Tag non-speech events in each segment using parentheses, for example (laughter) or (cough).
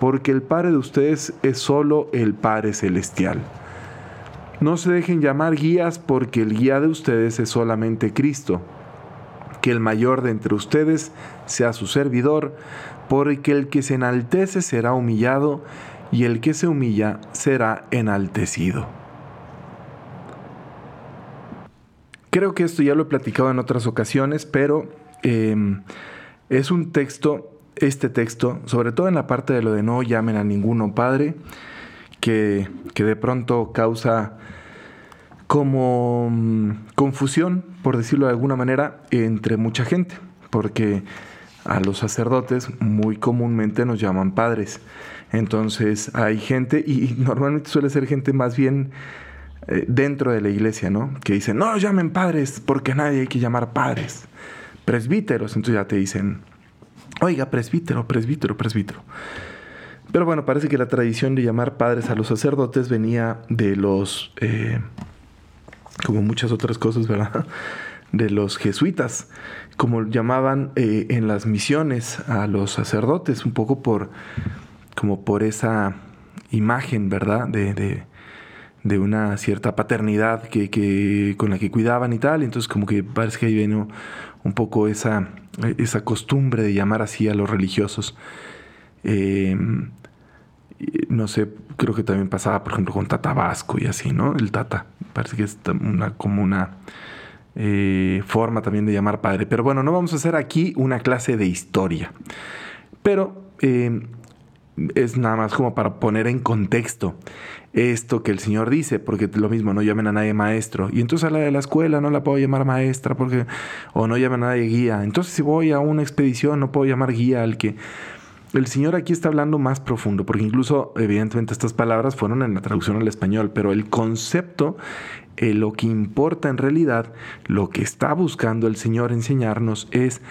porque el Padre de ustedes es solo el Padre Celestial. No se dejen llamar guías porque el guía de ustedes es solamente Cristo. Que el mayor de entre ustedes sea su servidor, porque el que se enaltece será humillado y el que se humilla será enaltecido. Creo que esto ya lo he platicado en otras ocasiones, pero em, es un texto este texto, sobre todo en la parte de lo de no llamen a ninguno padre, que, de pronto causa como mm, confusión, por decirlo de alguna manera, entre mucha gente, porque a los sacerdotes muy comúnmente nos llaman padres. Entonces hay gente, y normalmente suele ser gente más bien eh, dentro de la iglesia, ¿no? Que dicen, no llamen padres, porque nadie hay que llamar padres. Presbíteros, entonces ya te dicen, Oiga, presbítero, presbítero, presbítero. Pero bueno, parece que la tradición de llamar padres a los sacerdotes venía de los, eh, como muchas otras cosas, ¿verdad? (laughs) De los jesuitas, como llamaban eh, en las misiones a los sacerdotes, un poco por, como por esa imagen, ¿verdad? De, de, una cierta paternidad que, que, con la que cuidaban y tal. Entonces como que parece que ahí viene un poco esa, esa costumbre de llamar así a los religiosos. Em, no sé, creo que también pasaba, por ejemplo, con Tata Vasco y así, ¿no? El Tata, parece que es una, como una eh, forma también de llamar padre. Pero bueno, no vamos a hacer aquí una clase de historia. Pero em, es nada más como para poner en contexto esto que el Señor dice, porque lo mismo, no llamen a nadie maestro. Y entonces a la de la escuela no la puedo llamar maestra, porque, o no llamen a nadie guía. Entonces si voy a una expedición no puedo llamar guía al que... El Señor aquí está hablando más profundo, porque incluso, evidentemente, estas palabras fueron en la traducción al español, pero el concepto, eh, lo que importa en realidad, lo que está buscando el Señor enseñarnos es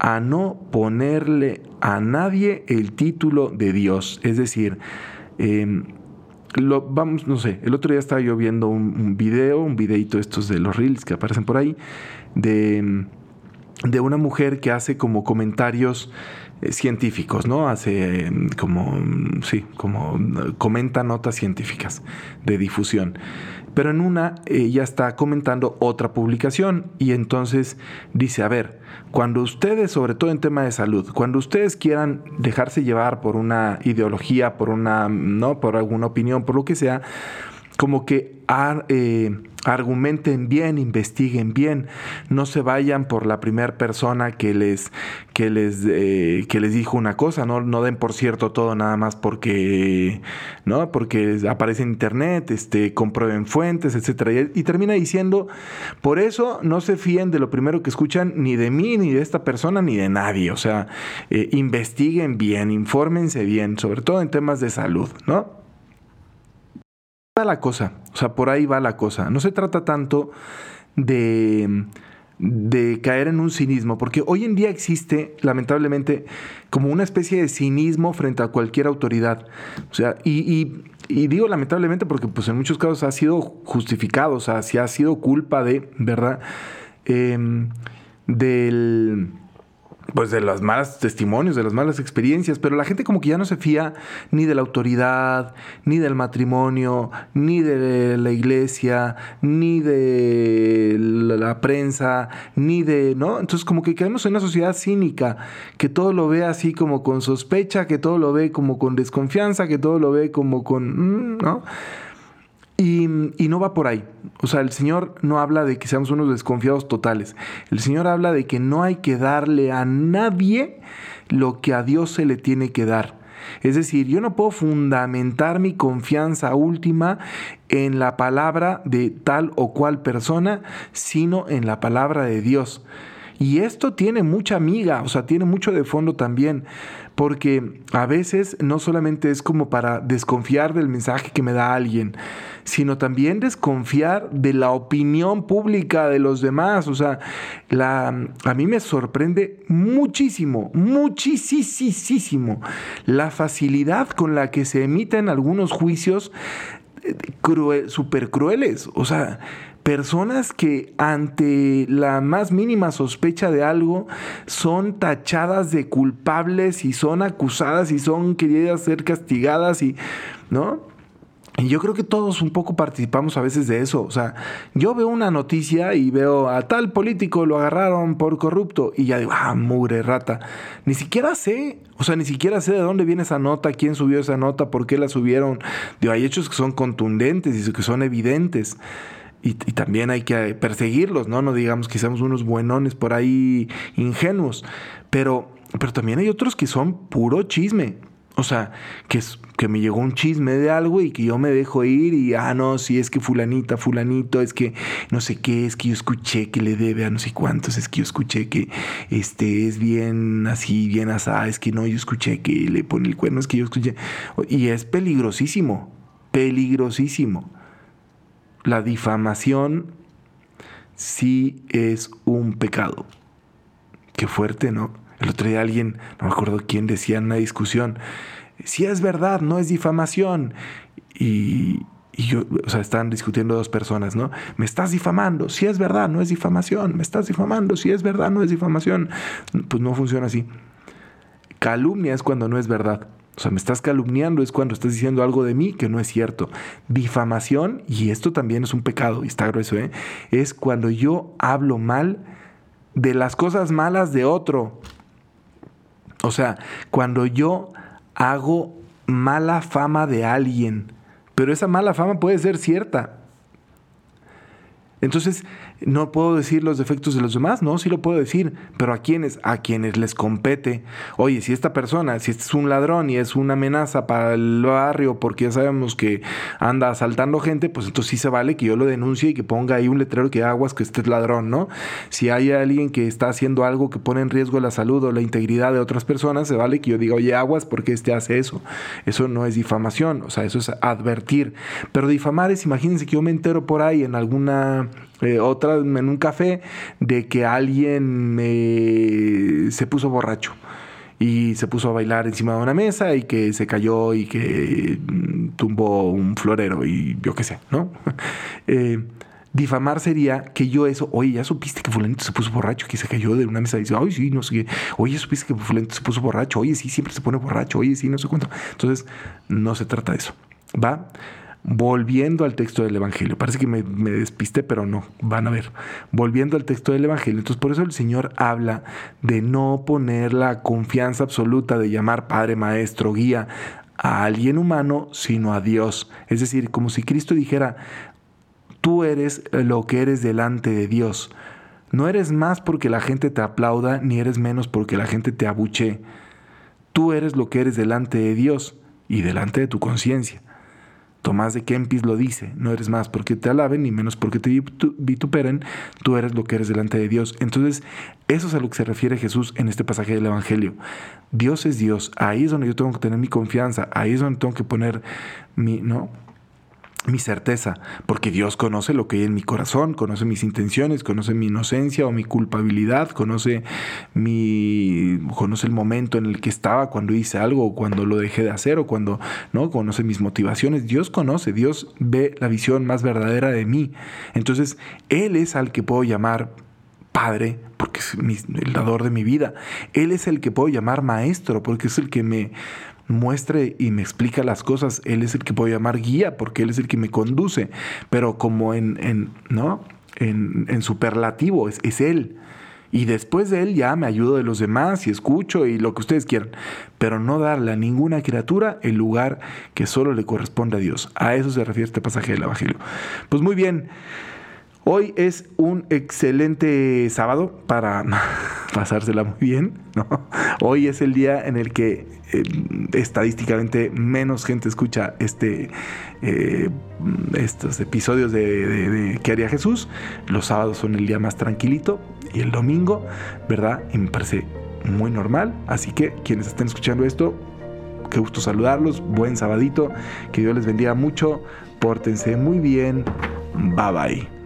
a no ponerle a nadie el título de Dios. Es decir, em, lo, vamos, no sé, el otro día estaba yo viendo un, video, un videito estos de los reels que aparecen por ahí, de, de una mujer que hace como comentarios científicos, ¿no? Hace em, como, sí, como comenta notas científicas de difusión. Pero en una ella está comentando otra publicación y entonces dice, a ver, cuando ustedes, sobre todo en tema de salud, cuando ustedes quieran dejarse llevar por una ideología, por una, ¿no? por alguna opinión, por lo que sea, como que eh, argumenten bien, investiguen bien, no se vayan por la primera persona que les, que les, eh, que les dijo una cosa, ¿no? no den por cierto todo nada más porque, ¿no? porque aparece en internet, este, comprueben fuentes, etc. Y, termina diciendo, por eso no se fíen de lo primero que escuchan ni de mí, ni de esta persona, ni de nadie. O sea, eh, investiguen bien, infórmense bien, sobre todo en temas de salud, ¿no? La cosa, o sea, por ahí va la cosa. No se trata tanto de, de caer en un cinismo, porque hoy en día existe, lamentablemente, como una especie de cinismo frente a cualquier autoridad. O sea, y, digo lamentablemente porque pues en muchos casos ha sido justificado, o sea, si ha sido culpa de, ¿verdad? Em, del pues de los malos testimonios, de las malas experiencias, pero la gente como que ya no se fía ni de la autoridad, ni del matrimonio, ni de la iglesia, ni de la prensa, ni de, ¿no? Entonces como que quedamos en una sociedad cínica, que todo lo ve así como con sospecha, que todo lo ve como con desconfianza, que todo lo ve como con, mm, ¿no? Y, no va por ahí. O sea, el Señor no habla de que seamos unos desconfiados totales. El Señor habla de que no hay que darle a nadie lo que a Dios se le tiene que dar. Es decir, yo no puedo fundamentar mi confianza última en la palabra de tal o cual persona, sino en la palabra de Dios. Y esto tiene mucha amiga, o sea, tiene mucho de fondo también porque a veces no solamente es como para desconfiar del mensaje que me da alguien, sino también desconfiar de la opinión pública de los demás. O sea, la, a mí me sorprende muchísimo, muchísimo la facilidad con la que se emiten algunos juicios eh, súper crueles. O sea, personas que ante la más mínima sospecha de algo son tachadas de culpables y son acusadas y son queridas ser castigadas y, ¿no? Y yo creo que todos un poco participamos a veces de eso. O sea, yo veo una noticia y veo a tal político lo agarraron por corrupto y ya digo, ah, mugre, rata. Ni siquiera sé, o sea, ni siquiera sé de dónde viene esa nota, quién subió esa nota, por qué la subieron. Digo, hay hechos que son contundentes y que son evidentes y, también hay que perseguirlos, ¿no? No digamos que seamos unos buenones por ahí ingenuos, pero, pero también hay otros que son puro chisme. O sea, que, es, que me llegó un chisme de algo y que yo me dejo ir y, ah, no, si es que fulanita, fulanito, es que no sé qué, es que yo escuché que le debe a no sé cuántos, es que yo escuché que este es bien así, bien asá, es que no, yo escuché que le pone el cuerno, es que yo escuché. Y es peligrosísimo, peligrosísimo la difamación sí es un pecado. Qué fuerte, ¿no? El otro día alguien, no me acuerdo quién, decía en una discusión, si es verdad, no es difamación. Y, y yo, o sea, están discutiendo dos personas, ¿no? Me estás difamando, si es verdad, no es difamación. Me estás difamando, si es verdad, no es difamación. Pues no funciona así. Calumnia es cuando no es verdad. O sea, me estás calumniando, es cuando estás diciendo algo de mí que no es cierto. Difamación, y esto también es un pecado, y está grueso, ¿eh? es cuando yo hablo mal de las cosas malas de otro. O sea, cuando yo hago mala fama de alguien, pero esa mala fama puede ser cierta. Entonces, no puedo decir los defectos de los demás, no, sí lo puedo decir, pero a quienes, a quienes les compete. Oye, si esta persona, si este es un ladrón y es una amenaza para el barrio porque ya sabemos que anda asaltando gente, pues entonces sí se vale que yo lo denuncie y que ponga ahí un letrero que aguas que este es ladrón, ¿no? Si hay alguien que está haciendo algo que pone en riesgo la salud o la integridad de otras personas, se vale que yo diga, oye, aguas porque este hace eso. Eso no es difamación, o sea, eso es advertir. Pero difamar es, imagínense que yo me entero por ahí en alguna eh, otra en un café de que alguien se puso borracho y se puso a bailar encima de una mesa y que se cayó y que mm, tumbó un florero y yo qué sé, ¿no? (laughs) Eh, difamar sería que yo eso, oye, ya supiste que fulanito se puso borracho, que se cayó de una mesa y dice, ay, sí, no sé qué, oye, supiste que fulanito se puso borracho, oye, sí, siempre se pone borracho, oye, sí, no sé cuánto. Entonces, no se trata de eso, ¿va? Volviendo al texto del Evangelio. Parece que me, me, despisté, pero no, van a ver. Volviendo al texto del Evangelio. Entonces, por eso el Señor habla de no poner la confianza absoluta de llamar Padre, Maestro, Guía a alguien humano, sino a Dios. Es decir, como si Cristo dijera, tú eres lo que eres delante de Dios. No eres más porque la gente te aplauda, ni eres menos porque la gente te abuche. Tú eres lo que eres delante de Dios y delante de tu conciencia. Tomás de Kempis lo dice, no eres más porque te alaben ni menos porque te vituperen, tú eres lo que eres delante de Dios. Entonces, eso es a lo que se refiere Jesús en este pasaje del Evangelio. Dios es Dios, ahí es donde yo tengo que tener mi confianza, ahí es donde tengo que poner mi, ¿no? Mi certeza, porque Dios conoce lo que hay en mi corazón, conoce mis intenciones, conoce mi inocencia o mi culpabilidad, conoce mi conoce el momento en el que estaba cuando hice algo o cuando lo dejé de hacer o cuando no conoce mis motivaciones. Dios conoce, Dios ve la visión más verdadera de mí. Entonces, él es al que puedo llamar padre, porque es el dador de mi vida. Él es el que puedo llamar maestro, porque es el que me muestre y me explica las cosas. Él es el que puedo llamar guía, porque Él es el que me conduce. Pero como en, ¿no? En, superlativo, es, es Él. Y después de él ya me ayudo de los demás y escucho y lo que ustedes quieran. Pero no darle a ninguna criatura el lugar que solo le corresponde a Dios. A eso se refiere este pasaje del Evangelio. Pues muy bien. Hoy es un excelente sábado para (laughs) pasársela muy bien. Hoy es el día en el que eh, estadísticamente menos gente escucha este, eh, estos episodios de, ¿Qué haría Jesús? Los sábados son el día más tranquilito y el domingo, ¿verdad? Y me parece muy normal. Así que quienes estén escuchando esto, qué gusto saludarlos. Buen sabadito. Que Dios les bendiga mucho. Pórtense muy bien. Bye bye.